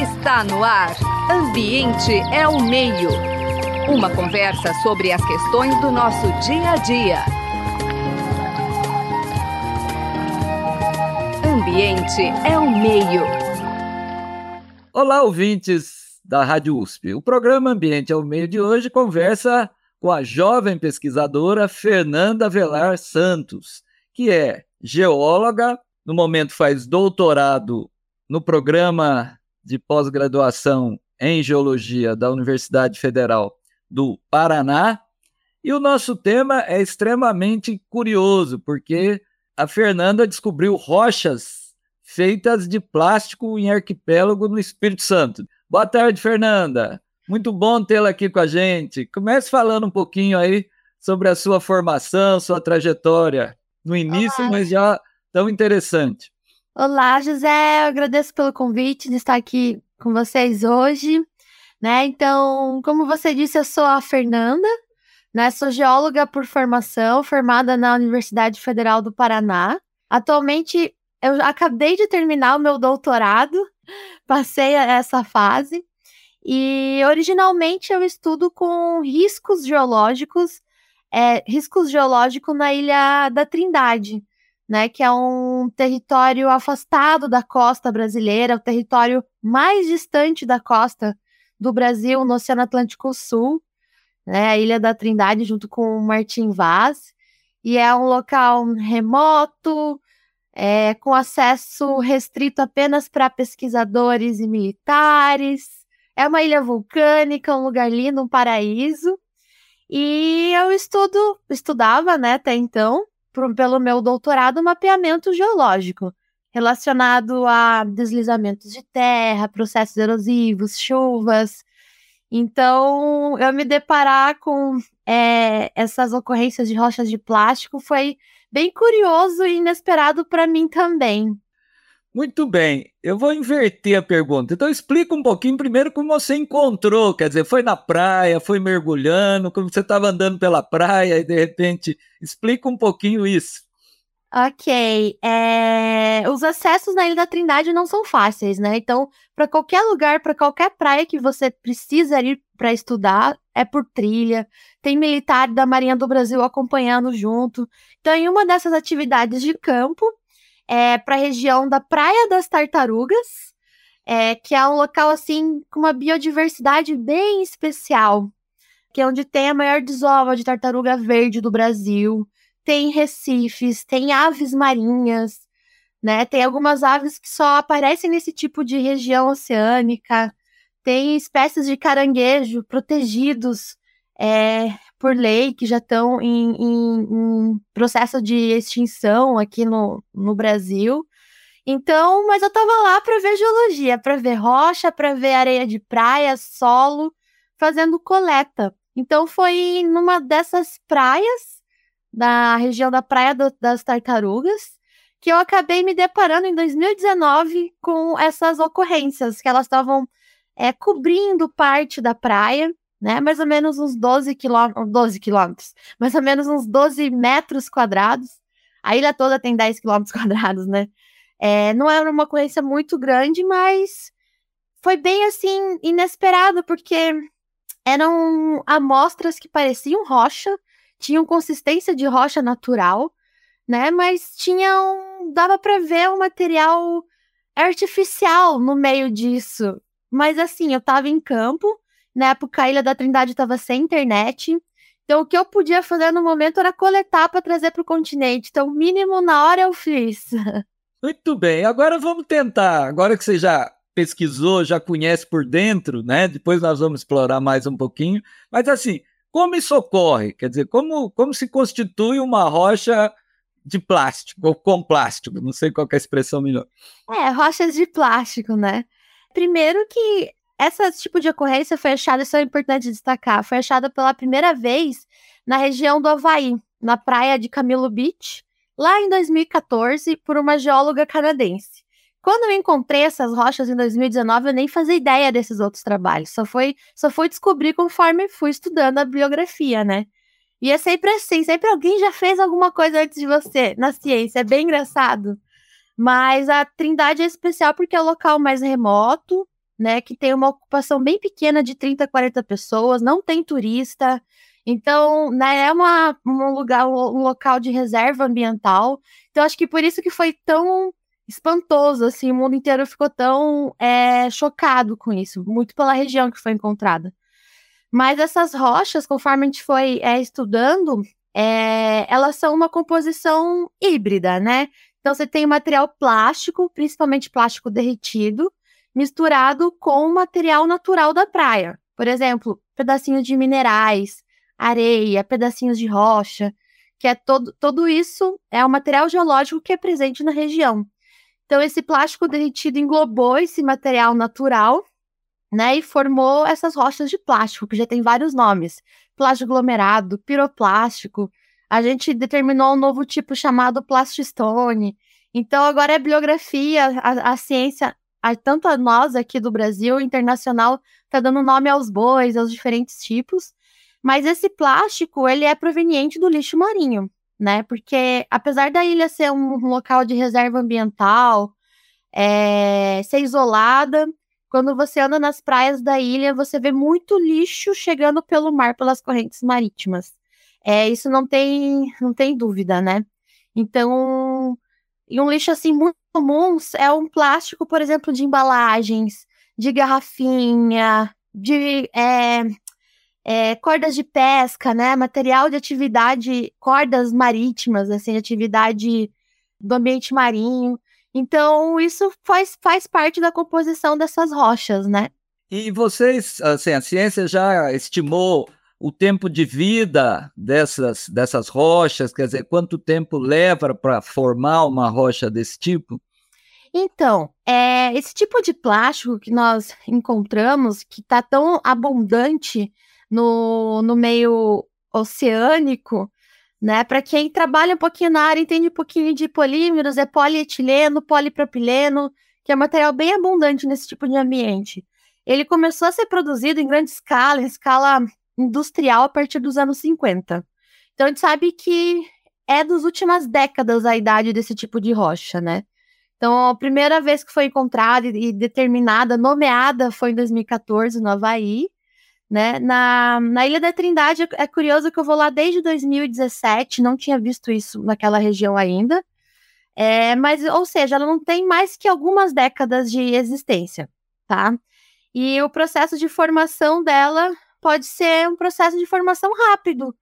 Está no ar. Ambiente é o meio. Uma conversa sobre as questões do nosso dia a dia. Ambiente é o meio. Olá, ouvintes da Rádio USP. O programa Ambiente é o Meio de hoje conversa com a jovem pesquisadora Fernanda Velar Santos, que é geóloga, no momento faz doutorado no programa de pós-graduação em geologia da Universidade Federal do Paraná. E o nosso tema é extremamente curioso, porque a Fernanda descobriu rochas feitas de plástico em arquipélago no Espírito Santo. Boa tarde, Fernanda. Muito bom tê-la aqui com a gente. Comece falando um pouquinho aí sobre a sua formação, sua trajetória no início, Olá. mas já tão interessante. Olá, José. Eu agradeço pelo convite de estar aqui com vocês hoje. Né? Então, como você disse, eu sou a Fernanda, né? Sou geóloga por formação, formada na Universidade Federal do Paraná. Atualmente, eu acabei de terminar o meu doutorado, passei essa fase. E originalmente eu estudo com riscos geológicos, é, riscos geológicos na Ilha da Trindade né, que é um território afastado da costa brasileira, o território mais distante da costa do Brasil, no Oceano Atlântico Sul, né, a Ilha da Trindade, junto com Martim Vaz, e é um local remoto, é, com acesso restrito apenas para pesquisadores e militares. É uma ilha vulcânica, um lugar lindo, um paraíso. E eu estudo, estudava, né, até então, pelo meu doutorado, mapeamento geológico, relacionado a deslizamentos de terra, processos erosivos, chuvas. Então, eu me deparar com é, essas ocorrências de rochas de plástico foi bem curioso e inesperado para mim também. Muito bem, eu vou inverter a pergunta. Então explica um pouquinho primeiro como você encontrou, quer dizer, foi na praia, foi mergulhando, como você estava andando pela praia e de repente explica um pouquinho isso. Ok, é... os acessos na Ilha da Trindade não são fáceis, né? Então, para qualquer lugar, para qualquer praia que você precisa ir para estudar, é por trilha. Tem militar da Marinha do Brasil acompanhando junto. Então, em uma dessas atividades de campo, é, para a região da Praia das Tartarugas, é, que é um local assim com uma biodiversidade bem especial, que é onde tem a maior desova de tartaruga verde do Brasil. Tem recifes, tem aves marinhas, né? Tem algumas aves que só aparecem nesse tipo de região oceânica. Tem espécies de caranguejo protegidos é, por lei que já estão em, em, em, processo de extinção aqui no, no Brasil. Então, mas eu estava lá para ver geologia, para ver rocha, para ver areia de praia, solo, fazendo coleta. Então foi numa dessas praias da região da Praia do, das Tartarugas que eu acabei me deparando em 2019 com essas ocorrências que elas estavam é, cobrindo parte da praia né? Mais ou menos uns 12 quilômetros, 12 quilômetros, mais ou menos uns 12 metros quadrados. A ilha toda tem 10 quilômetros quadrados, né? É, não era uma ocorrência muito grande, mas foi bem assim inesperado, porque eram amostras que pareciam rocha, tinham consistência de rocha natural, né? Mas tinham. dava para ver um material artificial no meio disso. Mas assim, eu tava em campo, na época, a Ilha da Trindade estava sem internet. Então, o que eu podia fazer no momento era coletar para trazer para o continente. Então, o mínimo na hora eu fiz. Muito bem. Agora vamos tentar. Agora que você já pesquisou, já conhece por dentro, né? Depois nós vamos explorar mais um pouquinho. Mas assim, como isso ocorre? Quer dizer, como, como se constitui uma rocha de plástico, ou com plástico, não sei qual é a expressão melhor. É, rochas de plástico, né? Primeiro que esse tipo de ocorrência foi achada, isso é importante destacar, foi achada pela primeira vez na região do Havaí, na praia de Camilo Beach, lá em 2014, por uma geóloga canadense. Quando eu encontrei essas rochas em 2019, eu nem fazia ideia desses outros trabalhos, só foi, só fui descobrir conforme fui estudando a biografia, né? E é sempre assim, sempre alguém já fez alguma coisa antes de você na ciência, é bem engraçado. Mas a Trindade é especial porque é o local mais remoto, né, que tem uma ocupação bem pequena de 30, 40 pessoas, não tem turista. Então, né, é uma, um lugar, um local de reserva ambiental. Então, acho que por isso que foi tão espantoso, assim, o mundo inteiro ficou tão é, chocado com isso, muito pela região que foi encontrada. Mas essas rochas, conforme a gente foi é, estudando, é, elas são uma composição híbrida, né? Então você tem material plástico, principalmente plástico derretido, misturado com material natural da praia. Por exemplo, pedacinhos de minerais, areia, pedacinhos de rocha, que é todo, todo isso é o material geológico que é presente na região. Então, esse plástico derretido englobou esse material natural, né, e formou essas rochas de plástico, que já tem vários nomes: plástico aglomerado, piroplástico. A gente determinou um novo tipo chamado plastistone. Então, agora é bibliografia, a, a ciência, tanto a nós aqui do Brasil, internacional, está dando nome aos bois, aos diferentes tipos. Mas esse plástico, ele é proveniente do lixo marinho né? Porque apesar da ilha ser um local de reserva ambiental, é, ser isolada, quando você anda nas praias da ilha, você vê muito lixo chegando pelo mar pelas correntes marítimas. É, isso não tem, não tem dúvida, né? Então, e um lixo assim muito comum é um plástico, por exemplo, de embalagens, de garrafinha, de é, é, cordas de pesca, né? Material de atividade, cordas marítimas, assim, atividade do ambiente marinho. Então, isso faz, faz parte da composição dessas rochas, né? E vocês, assim, a ciência já estimou o tempo de vida dessas, dessas rochas, quer dizer, quanto tempo leva para formar uma rocha desse tipo? Então, é, esse tipo de plástico que nós encontramos, que está tão abundante no, no meio oceânico, né? Para quem trabalha um pouquinho na área, entende um pouquinho de polímeros, é polietileno, polipropileno, que é um material bem abundante nesse tipo de ambiente. Ele começou a ser produzido em grande escala, em escala industrial, a partir dos anos 50. Então a gente sabe que é das últimas décadas a idade desse tipo de rocha, né? Então, a primeira vez que foi encontrada e determinada, nomeada, foi em 2014, no Havaí né? Na, na Ilha da Trindade é, curioso que eu vou lá desde 2017, não tinha visto isso naquela região ainda. É, mas, ou seja, ela não tem mais que algumas décadas de existência, tá? E o processo de formação dela pode ser um processo de formação rápido,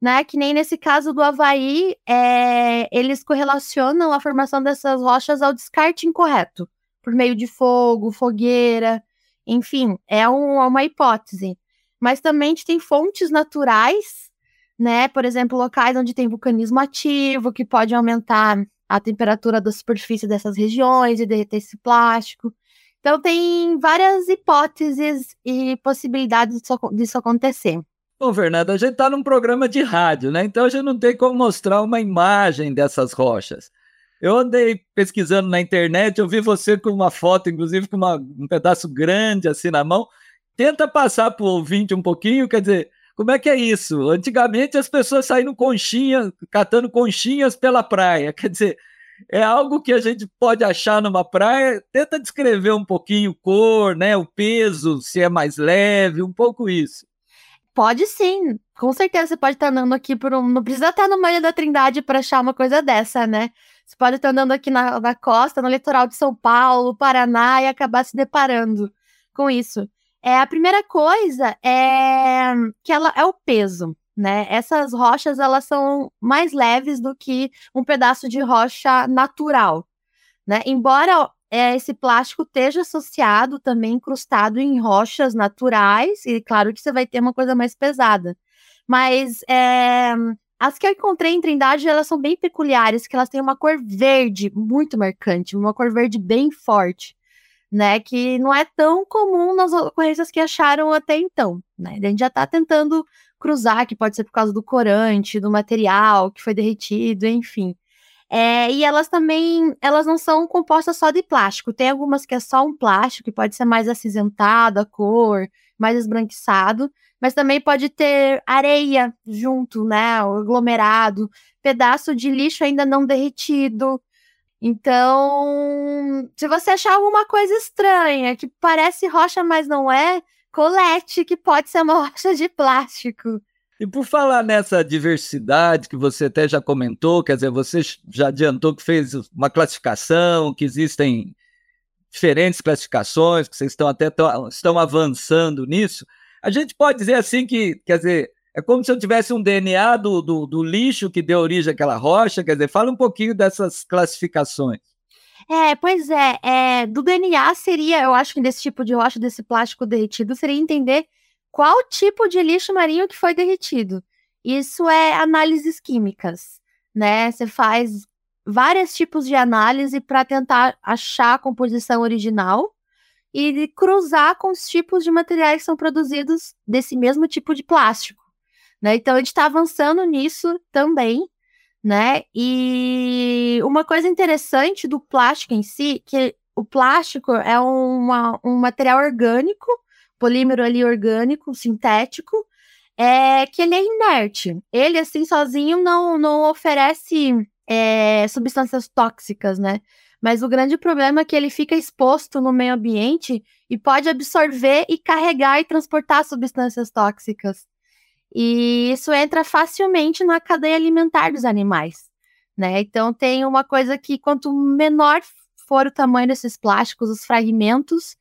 né? Que nem nesse caso do Havaí, é, eles correlacionam a formação dessas rochas ao descarte incorreto, por meio de fogo, fogueira, enfim, é um, uma hipótese mas também a gente tem fontes naturais, né? Por exemplo, locais onde tem vulcanismo ativo, que pode aumentar a temperatura da superfície dessas regiões e derreter esse plástico. Então, tem várias hipóteses e possibilidades disso, acontecer. Bom, Fernanda, a gente está num programa de rádio, né? Então a gente não tem como mostrar uma imagem dessas rochas. Eu andei pesquisando na internet, eu vi você com uma foto, inclusive com uma, um pedaço grande assim na mão tenta passar para o ouvinte um pouquinho, quer dizer, como é que é isso? Antigamente as pessoas saíram conchinha, catando conchinhas pela praia, quer dizer, é algo que a gente pode achar numa praia, tenta descrever um pouquinho cor, né, o peso, se é mais leve, um pouco isso. Pode sim, com certeza você pode estar andando aqui por um. Não precisa estar no meio da Trindade para achar uma coisa dessa, né? Você pode estar andando aqui na, na costa, no litoral de São Paulo, Paraná e acabar se deparando com isso. É, a primeira coisa é que ela é o peso, né? Essas rochas elas são mais leves do que um pedaço de rocha natural, né? Embora é, esse plástico esteja associado também incrustado em rochas naturais, e claro que você vai ter uma coisa mais pesada. Mas é, as que eu encontrei em Trindade, elas são bem peculiares, que elas têm uma cor verde muito marcante, uma cor verde bem forte né? Que não é tão comum nas ocorrências que acharam até então, né? A gente já está tentando cruzar, que pode ser por causa do corante, do material que foi derretido, enfim. É, e elas também, elas não são compostas só de plástico. Tem algumas que é só um plástico, que pode ser mais acinzentado, a cor, mais esbranquiçado, mas também pode ter areia junto, né? O aglomerado, pedaço de lixo ainda não derretido, Então, se você achar alguma coisa estranha, que parece rocha, mas não é, colete, que pode ser uma rocha de plástico. E por falar nessa diversidade que você até já comentou, quer dizer, você já adiantou que fez uma classificação, que existem diferentes classificações, que vocês estão até estão avançando nisso. A gente pode dizer assim que, quer dizer, é como se eu tivesse um DNA do, do, do lixo que deu origem àquela rocha, quer dizer, fala um pouquinho dessas classificações. É, pois é, é, do DNA seria, eu acho que desse tipo de rocha, desse plástico derretido, seria entender qual tipo de lixo marinho que foi derretido. Isso é análises químicas, né? Você faz vários tipos de análise para tentar achar a composição original e cruzar com os tipos de materiais que são produzidos desse mesmo tipo de plástico. Né? Então a gente está avançando nisso também, né? E uma coisa interessante do plástico em si, que o plástico é uma, um material orgânico, polímero ali orgânico, sintético, é que ele é inerte. Ele, assim, sozinho não, não oferece é, substâncias tóxicas, né? Mas o grande problema é que ele fica exposto no meio ambiente e pode absorver e carregar e transportar substâncias tóxicas. E isso entra facilmente na cadeia alimentar dos animais, né? Então tem uma coisa que quanto menor for o tamanho desses plásticos, os fragmentos,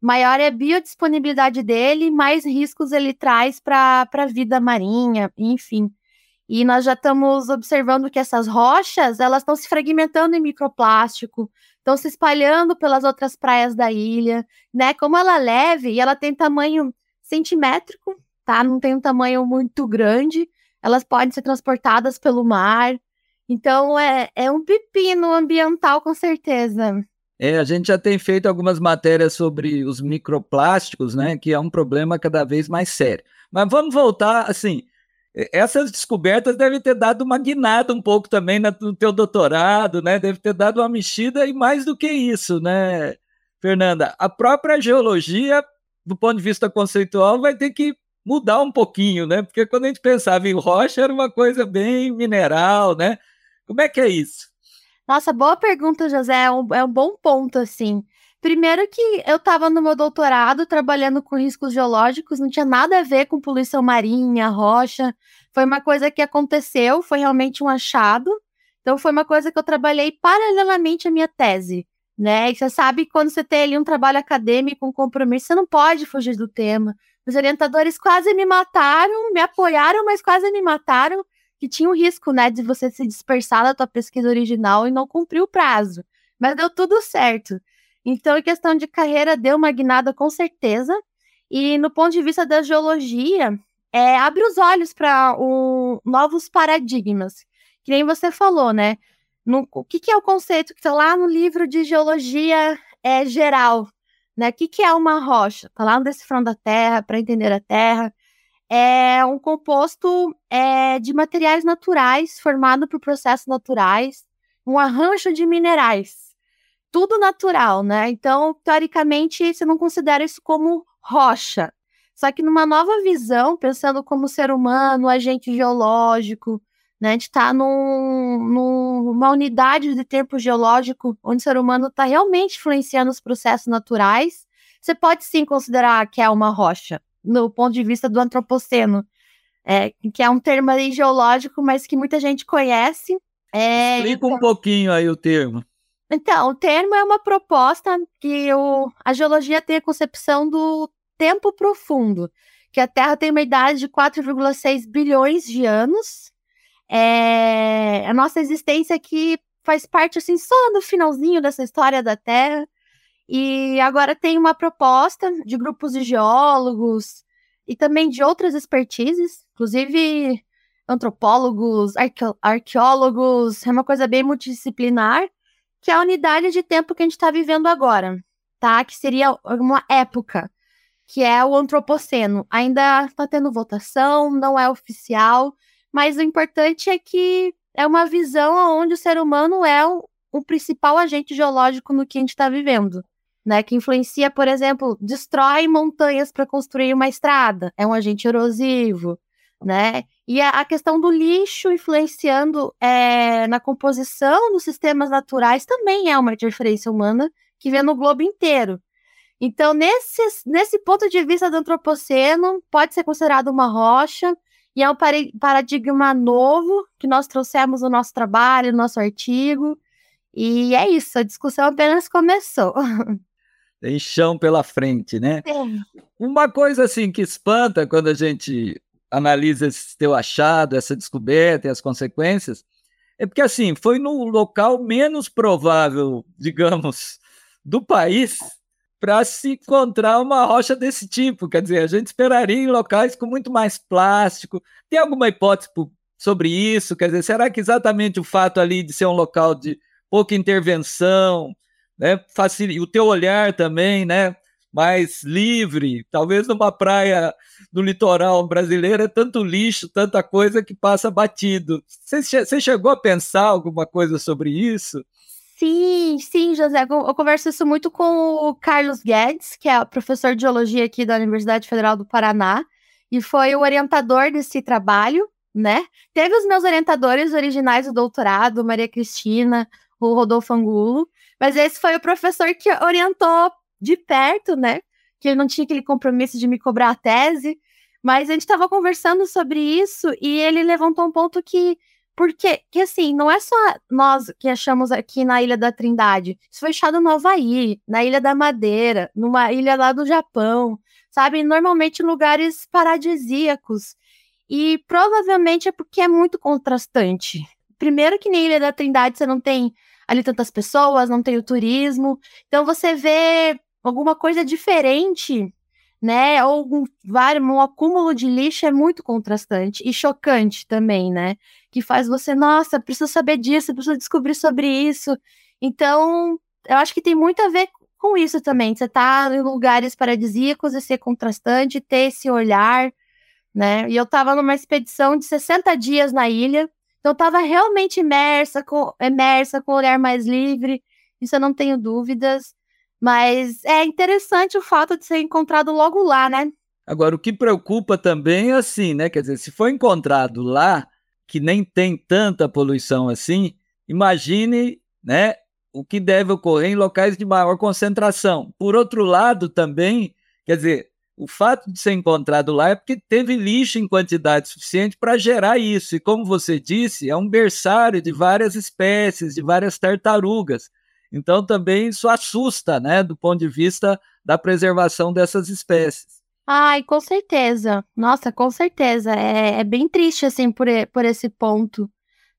maior é a biodisponibilidade dele, mais riscos ele traz para a vida marinha, enfim. E nós já estamos observando que essas rochas, elas estão se fragmentando em microplástico, estão se espalhando pelas outras praias da ilha, né? Como ela é leve e ela tem tamanho centimétrico, tá? Não tem um tamanho muito grande, elas podem ser transportadas pelo mar. Então é, é um pepino ambiental, com certeza. É, a gente já tem feito algumas matérias sobre os microplásticos, né? Que é um problema cada vez mais sério. Mas vamos voltar, assim, essas descobertas devem ter dado uma guinada um pouco também no teu doutorado, né? Deve ter dado uma mexida e mais do que isso, né, Fernanda? A própria geologia, do ponto de vista conceitual, vai ter que mudar um pouquinho, né? Porque quando a gente pensava em rocha, era uma coisa bem mineral, né? Como é que é isso? Nossa, boa pergunta, José. É um, é um bom ponto, assim. Primeiro que eu estava no meu doutorado trabalhando com riscos geológicos, não tinha nada a ver com poluição marinha, rocha. Foi uma coisa que aconteceu, foi realmente um achado. Então foi uma coisa que eu trabalhei paralelamente à minha tese, né? E você sabe quando você tem ali um trabalho acadêmico, um compromisso, você não pode fugir do tema. Os orientadores quase me mataram, me apoiaram, mas quase me mataram, que tinha o risco, né, de você se dispersar da tua pesquisa original e não cumprir o prazo. Mas deu tudo certo. Então, em questão de carreira, deu uma guinada com certeza. E no ponto de vista da geologia, é, abre os olhos para novos paradigmas. Que nem você falou, né? No, o que, que, é o conceito que está lá no livro de geologia é, geral, né? O que, que é uma rocha? Está lá no Decifrando da Terra, para entender a Terra. É um composto é, de materiais naturais, formado por processos naturais, um arranjo de minerais. Tudo natural, né? Então, teoricamente, você não considera isso como rocha. Só que numa nova visão, pensando como ser humano, agente geológico, né? A gente está num, numa unidade de tempo geológico onde o ser humano está realmente influenciando os processos naturais. Você pode sim considerar que é uma rocha, no ponto de vista do antropoceno, é, que é um termo aí geológico, mas que muita gente conhece. É, Explica então... um pouquinho aí o termo. Então, o termo é uma proposta que o, a geologia tem a concepção do tempo profundo, que a Terra tem uma idade de 4,6 bilhões de anos, é, a nossa existência aqui faz parte, assim, só no finalzinho dessa história da Terra. E agora tem uma proposta de grupos de geólogos e também de outras expertises, inclusive antropólogos, arqueólogos, é uma coisa bem multidisciplinar, que é a unidade de tempo que a gente está vivendo agora, tá? Que seria uma época, que é o antropoceno. Ainda está tendo votação, não é oficial, mas o importante é que é uma visão onde o ser humano é o, o principal agente geológico no que a gente está vivendo. Né, que influencia, por exemplo, destrói montanhas para construir uma estrada, é um agente erosivo. né? E a, a questão do lixo influenciando é, na composição dos sistemas naturais também é uma interferência humana que vê no globo inteiro. Então, nesse, nesse ponto de vista do antropoceno, pode ser considerado uma rocha, e é um paradigma novo que nós trouxemos no nosso trabalho, no nosso artigo. E é isso, a discussão apenas começou. Tem chão pela frente, né? É. Uma coisa assim que espanta quando a gente analisa esse teu achado, essa descoberta e as consequências, é porque assim, foi no local menos provável, digamos, do país para se encontrar uma rocha desse tipo. Quer dizer, a gente esperaria em locais com muito mais plástico. Tem alguma hipótese sobre isso? Quer dizer, será que exatamente o fato ali de ser um local de pouca intervenção, né, facil... o teu olhar também, né, mais livre, talvez numa praia do litoral brasileiro é tanto lixo, tanta coisa que passa batido. Você chegou a pensar alguma coisa sobre isso? Sim, sim, José. Eu converso isso muito com o Carlos Guedes, que é professor de geologia aqui da Universidade Federal do Paraná, e foi o orientador desse trabalho, né? Teve os meus orientadores originais do doutorado, Maria Cristina, o Rodolfo Angulo, mas esse foi o professor que orientou de perto, né? Que ele não tinha aquele compromisso de me cobrar a tese, mas a gente estava conversando sobre isso e ele levantou um ponto que porque, que assim, não é só nós que achamos aqui na Ilha da Trindade. Isso foi achado no Havaí, na Ilha da Madeira, numa ilha lá do Japão, sabe? Normalmente lugares paradisíacos. E provavelmente é porque é muito contrastante. Primeiro que na Ilha da Trindade você não tem ali tantas pessoas, não tem o turismo. Então você vê alguma coisa diferente né? Ou um, um acúmulo de lixo é muito contrastante e chocante também, né? Que faz você, nossa, preciso saber disso, preciso descobrir sobre isso. Então, eu acho que tem muito a ver com isso também. Você tá em lugares paradisíacos e ser contrastante, ter esse olhar, né? E eu tava numa expedição de 60 dias na ilha, então eu tava realmente imersa, com, imersa, com o olhar mais livre, isso eu não tenho dúvidas. Mas é interessante o fato de ser encontrado logo lá, né? Agora, o que preocupa também é assim, né? Quer dizer, se foi encontrado lá, que nem tem tanta poluição assim, imagine, né? O que deve ocorrer em locais de maior concentração. Por outro lado, também, quer dizer, o fato de ser encontrado lá é porque teve lixo em quantidade suficiente para gerar isso. E como você disse, é um berçário de várias espécies, de várias tartarugas. Então também isso assusta, né, do ponto de vista da preservação dessas espécies. Ai, com certeza. Nossa, com certeza. É, é bem triste, assim, por, por esse ponto.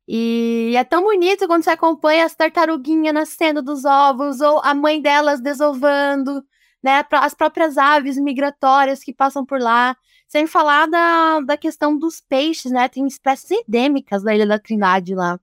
E é tão bonito quando você acompanha as tartaruguinhas nascendo dos ovos, ou a mãe delas desovando, né? As próprias aves migratórias que passam por lá. Sem falar da, da questão dos peixes, né? Tem espécies endêmicas da Ilha da Trindade lá.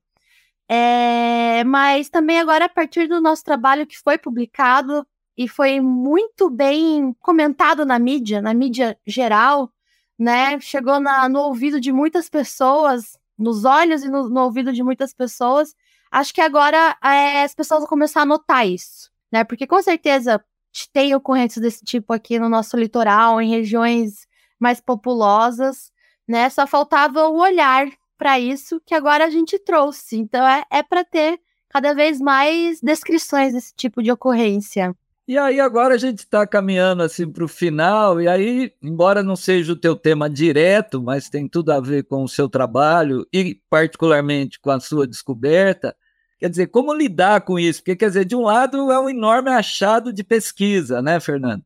É, mas também agora, a partir do nosso trabalho que foi publicado e foi muito bem comentado na mídia, na mídia geral, né? Chegou na, no ouvido de muitas pessoas, nos olhos e no, no ouvido de muitas pessoas. Acho que agora é, as pessoas vão começar a notar isso, né? Porque com certeza tem ocorrências desse tipo aqui no nosso litoral, em regiões mais populosas, né? Só faltava o olhar para isso que agora a gente trouxe. Então é, é para ter cada vez mais descrições desse tipo de ocorrência. E aí agora a gente está caminhando assim para o final, e aí, embora não seja o teu tema direto, mas tem tudo a ver com o seu trabalho e particularmente com a sua descoberta, quer dizer, como lidar com isso? Porque, quer dizer, de um lado é um enorme achado de pesquisa, né, Fernando?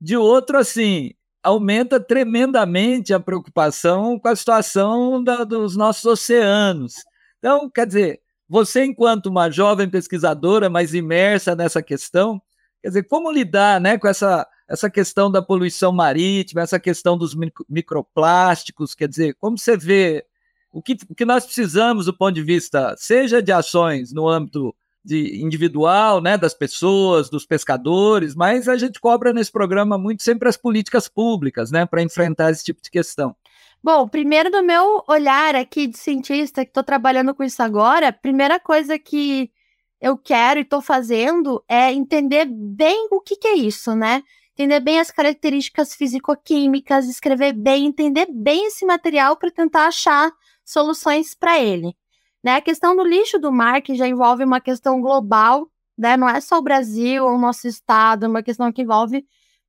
De outro, assim, aumenta tremendamente a preocupação com a situação da, dos nossos oceanos. Então, quer dizer, você, enquanto uma jovem pesquisadora mais imersa nessa questão, quer dizer, como lidar né, com essa, essa questão da poluição marítima, essa questão dos microplásticos, quer dizer, como você vê o que, o que nós precisamos do ponto de vista, seja de ações no âmbito de individual, né, das pessoas, dos pescadores, mas a gente cobra nesse programa muito sempre as políticas públicas, né, para enfrentar esse tipo de questão. Bom, primeiro do meu olhar aqui de cientista que estou trabalhando com isso agora, primeira coisa que eu quero e estou fazendo é entender bem o que, que é isso, né? entender bem as características físico-químicas, escrever bem, entender bem esse material para tentar achar soluções para ele. Né? A questão do lixo do mar, que já envolve uma questão global, né? não é só o Brasil ou o nosso estado, é uma questão que envolve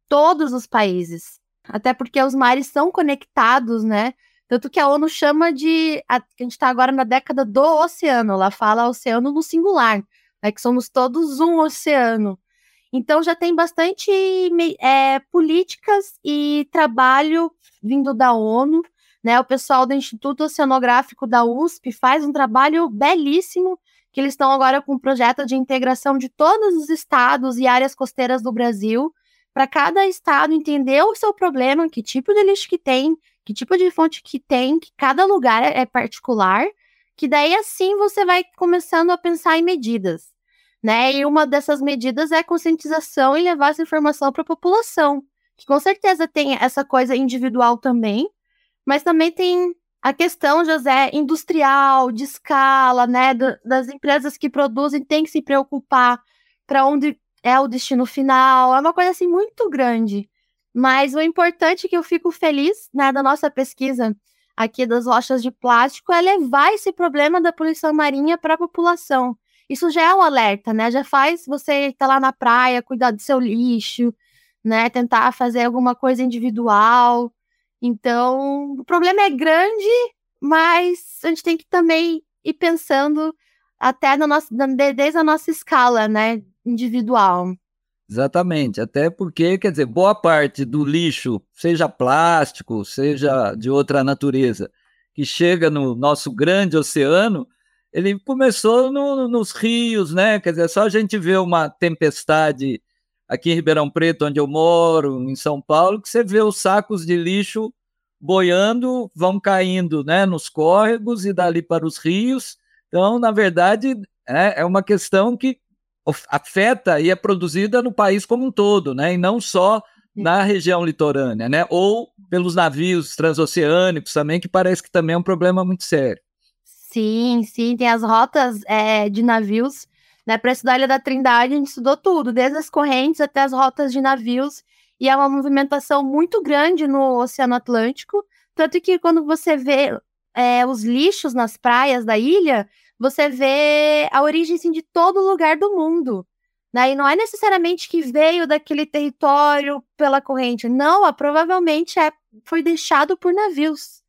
todos os países. Até porque os mares são conectados, né? Tanto que a ONU chama de. A, a gente está agora na década do oceano, ela fala oceano no singular, né? Que somos todos um oceano. Então já tem bastante é, políticas e trabalho vindo da ONU, né? O pessoal do Instituto Oceanográfico da USP faz um trabalho belíssimo, que eles estão agora com um projeto de integração de todos os estados e áreas costeiras do Brasil, para cada estado entender o seu problema, que tipo de lixo que tem, que tipo de fonte que tem, que cada lugar é particular, que daí assim você vai começando a pensar em medidas né? E uma dessas medidas é conscientização e levar essa informação para a população, que com certeza tem essa coisa individual também, mas também tem a questão, José, industrial, de escala, né? Do, das empresas que produzem tem que se preocupar para onde é o destino final, é uma coisa assim muito grande. Mas o importante que eu fico feliz, né, da nossa pesquisa aqui das rochas de plástico é levar esse problema da poluição marinha para a população isso já é um alerta, né? Já faz você estar tá lá na praia, cuidar do seu lixo, né? Tentar fazer alguma coisa individual. Então, o problema é grande, mas a gente tem que também ir pensando até desde a nossa escala, né? Individual. Exatamente, até porque, quer dizer, boa parte do lixo, seja plástico, seja de outra natureza, que chega no nosso grande oceano, ele começou no, nos rios, né? Quer dizer, só a gente vê uma tempestade aqui em Ribeirão Preto, onde eu moro, em São Paulo, que você vê os sacos de lixo boiando, vão caindo, né, nos córregos e dali para os rios. Então, na verdade, é, é uma questão que afeta e é produzida no país como um todo, né? E não só na região litorânea, né? Ou pelos navios transoceânicos também, que parece que também é um problema muito sério. Sim, sim, tem as rotas é, de navios. Né, para estudar a Ilha da Trindade, a gente estudou tudo, desde as correntes até as rotas de navios, e é uma movimentação muito grande no Oceano Atlântico. Tanto que quando você vê é, os lixos nas praias da ilha, você vê a origem assim, de todo lugar do mundo. Né? E não é necessariamente que veio daquele território pela corrente. Não, provavelmente é, foi deixado por navios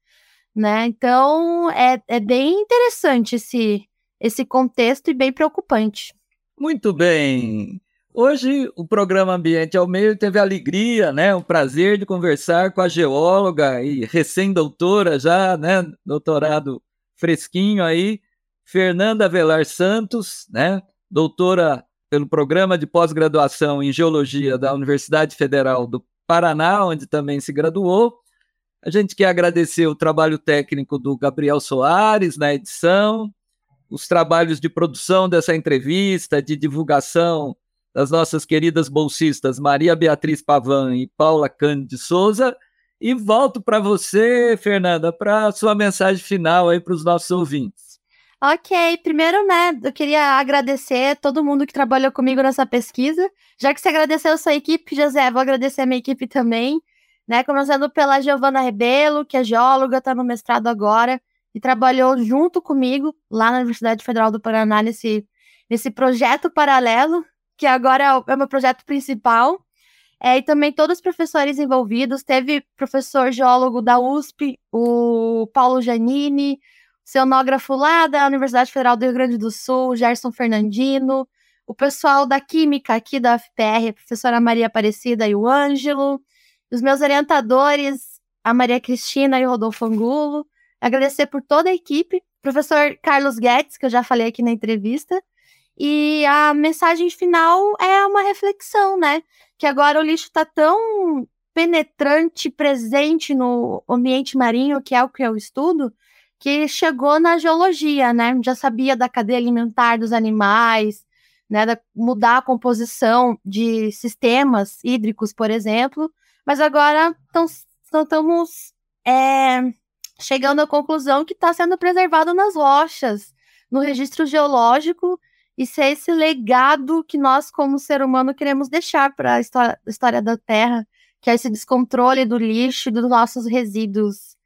né? Então é, é bem interessante esse, esse contexto e bem preocupante. Muito bem. Hoje o programa Ambiente ao Meio teve a alegria, né, o prazer de conversar com a geóloga e recém-doutora já, né, doutorado fresquinho aí, Fernanda Velar Santos, né, doutora pelo programa de pós-graduação em Geologia da Universidade Federal do Paraná, onde também se graduou, a gente quer agradecer o trabalho técnico do Gabriel Soares na edição, os trabalhos de produção dessa entrevista, de divulgação das nossas queridas bolsistas Maria Beatriz Pavan e Paula Cândido Souza. E volto para você, Fernanda, para a sua mensagem final aí para os nossos ouvintes. Ok, primeiro, né, eu queria agradecer todo mundo que trabalhou comigo nessa pesquisa. Já que você agradeceu a sua equipe, José, vou agradecer a minha equipe também né? Começando pela Giovana Rebelo, que é geóloga, está no mestrado agora e trabalhou junto comigo lá na Universidade Federal do Paraná nesse, nesse projeto paralelo, que agora é o, é meu projeto principal. É, e também todos os professores envolvidos. Teve professor geólogo da USP, o Paulo Janini, oceanógrafo lá da Universidade Federal do Rio Grande do Sul, Gerson Fernandino, o pessoal da Química aqui da UFPR, a professora Maria Aparecida e o Ângelo, os meus orientadores, a Maria Cristina e o Rodolfo Angulo. Agradecer por toda a equipe, professor Carlos Guedes, que eu já falei aqui na entrevista. E a mensagem final é uma reflexão, né? Que agora o lixo está tão penetrante, presente no ambiente marinho, que é o que eu estudo, que chegou na geologia, né? Já sabia da cadeia alimentar dos animais, né? Da, mudar a composição de sistemas hídricos, por exemplo, mas agora estamos é, chegando à conclusão que está sendo preservado nas rochas, no registro geológico, e ser esse legado que nós, como ser humano, queremos deixar para a história, história da Terra, que é esse descontrole do lixo e dos nossos resíduos.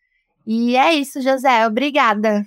E é isso, José. Obrigada.